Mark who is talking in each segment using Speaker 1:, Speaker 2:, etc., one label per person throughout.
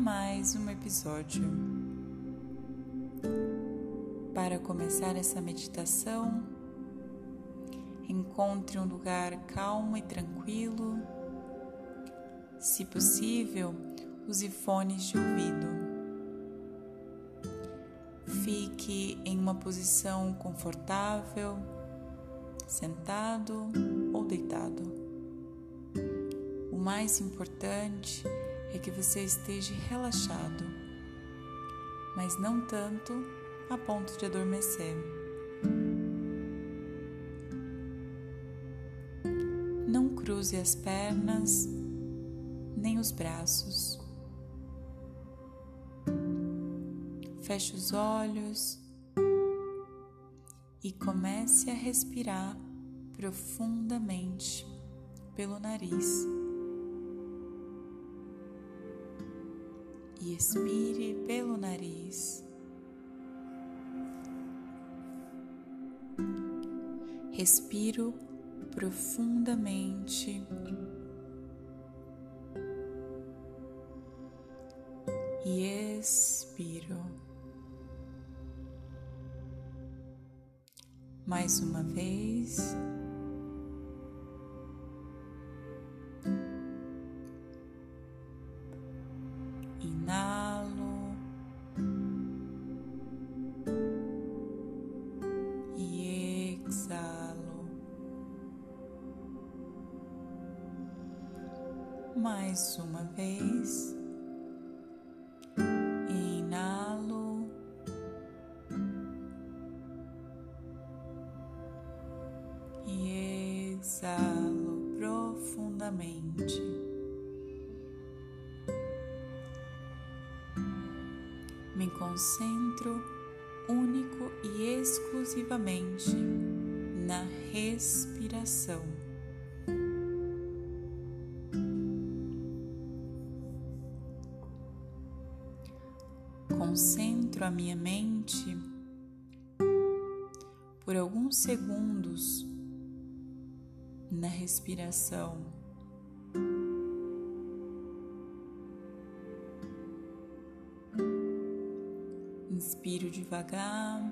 Speaker 1: mais um episódio. Para começar essa meditação, encontre um lugar calmo e tranquilo. Se possível, use fones de ouvido. Fique em uma posição confortável, sentado ou deitado. O mais importante é que você esteja relaxado, mas não tanto a ponto de adormecer. Não cruze as pernas nem os braços. Feche os olhos e comece a respirar profundamente pelo nariz. E expire pelo nariz. Respiro profundamente e expiro. Mais uma vez. Concentro único e exclusivamente na respiração. concentro a minha mente por alguns segundos na respiração. Inspiro devagar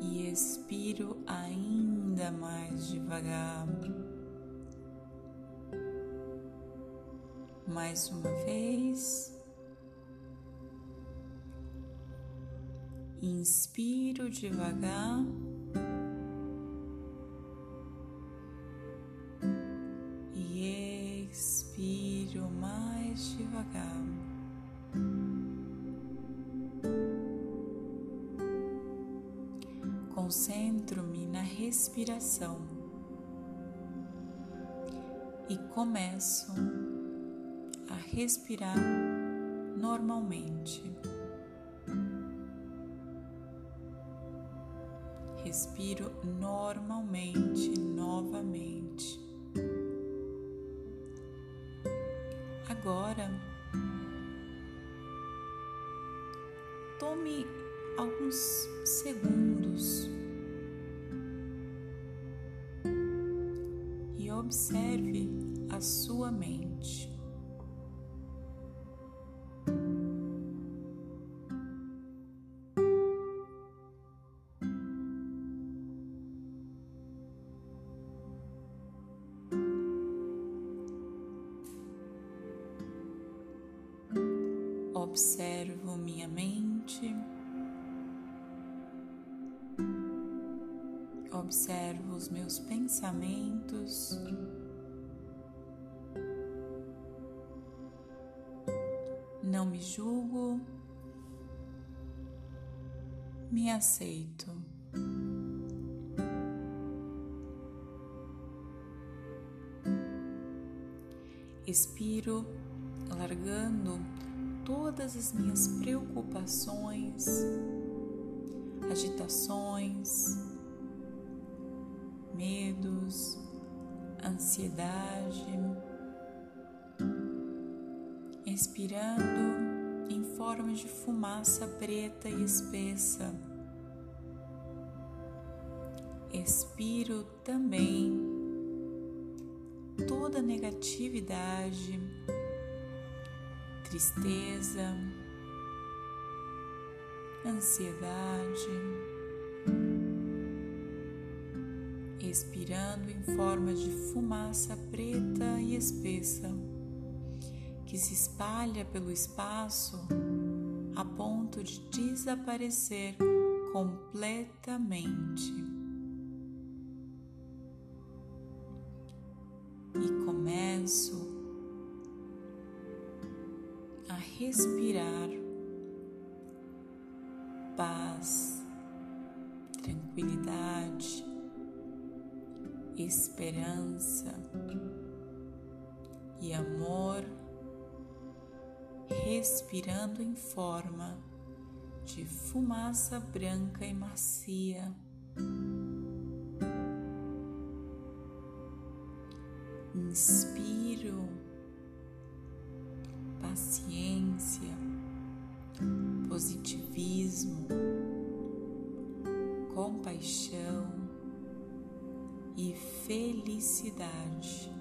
Speaker 1: e expiro ainda mais devagar. Mais uma vez. Inspiro devagar. E expiro mais devagar. Concentro-me na respiração e começo a respirar normalmente. respiro normalmente novamente. Agora, tome alguns segundos observe a sua mente. observo minha mente, observo os meus pensamentos. Não me julgo, me aceito. Expiro, largando todas as minhas preocupações, agitações, medos, ansiedade, expirando em forma de fumaça preta e espessa. Expiro também toda negatividade, tristeza, ansiedade, expirando em forma de fumaça preta e espessa que se espalha pelo espaço a ponto de desaparecer completamente. E começo a respirar paz, tranquilidade, esperança e amor, respirando em forma de fumaça branca e macia. Inspiro paciência, positivismo, compaixão e felicidade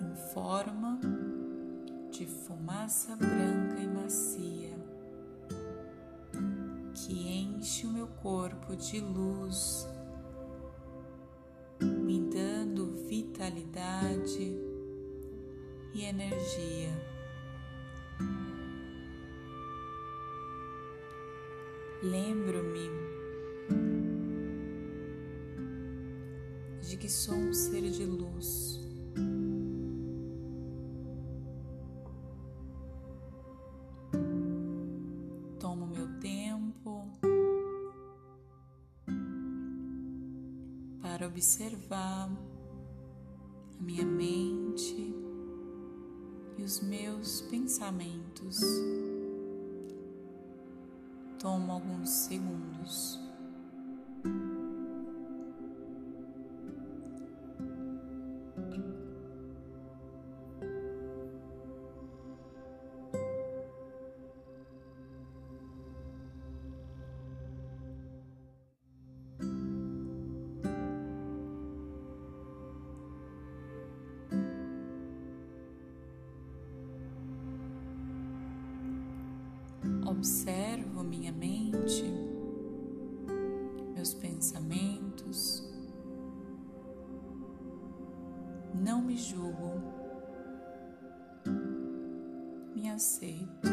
Speaker 1: em forma de fumaça branca e macia que enche o meu corpo de luz, me dando vitalidade e energia. Lembro-me de que sou um ser de luz. Tomo meu tempo para observar a minha mente e os meus pensamentos. Tomo alguns segundos. Observo minha mente, meus pensamentos, não me julgo, me aceito.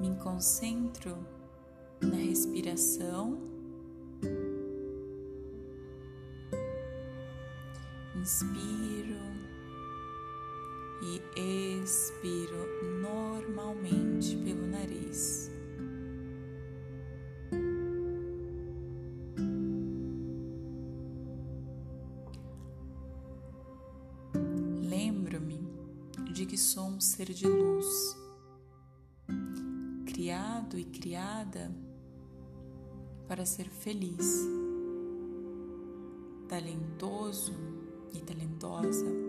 Speaker 1: Me concentro na respiração. Inspiro e expiro normalmente pelo nariz. Lembro-me de que sou um ser de luz, criado e criada para ser feliz, talentoso e talentosa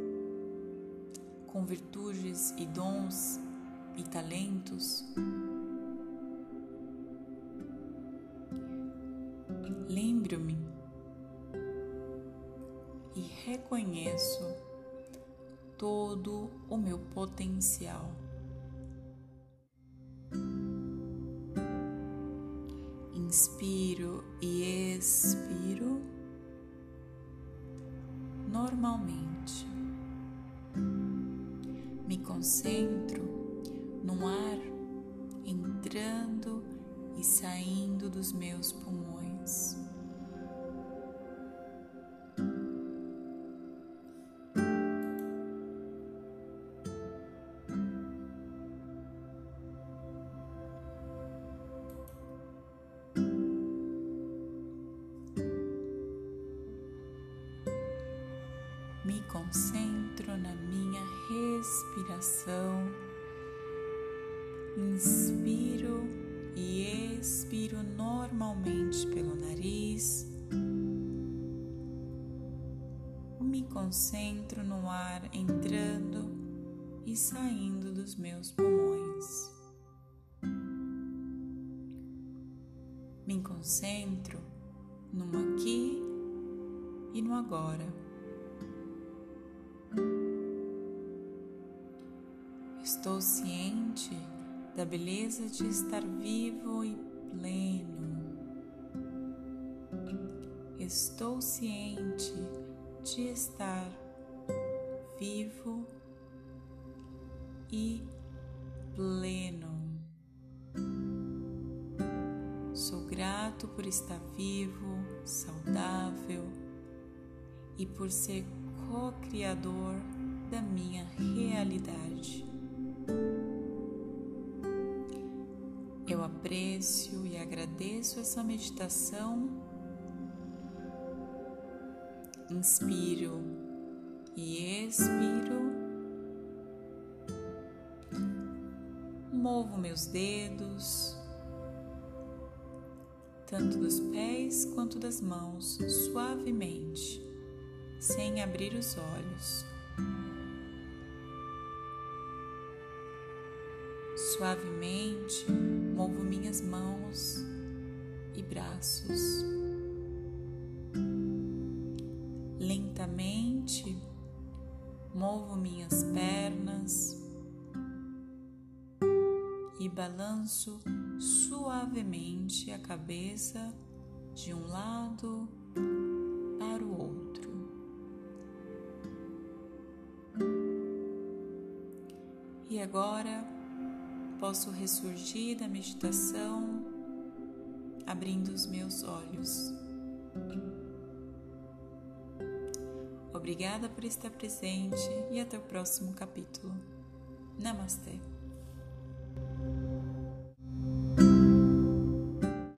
Speaker 1: com virtudes e dons e talentos. Lembro-me e reconheço todo o meu potencial. Inspiro e expiro normalmente me concentro no ar entrando e saindo dos meus pulmões. Concentro na minha respiração. Inspiro e expiro normalmente pelo nariz. Me concentro no ar entrando e saindo dos meus pulmões. Me concentro no aqui e no agora. Estou ciente da beleza de estar vivo e pleno. Estou ciente de estar vivo e pleno. Sou grato por estar vivo, saudável e por ser co-criador da minha realidade. Eu aprecio e agradeço essa meditação. Inspiro e expiro. Movo meus dedos, tanto dos pés quanto das mãos, suavemente, sem abrir os olhos. Suavemente movo minhas mãos e braços. Lentamente movo minhas pernas e balanço suavemente a cabeça de um lado para o outro. E agora posso ressurgir da meditação abrindo os meus olhos. Obrigada por estar presente e até o próximo capítulo. Namastê.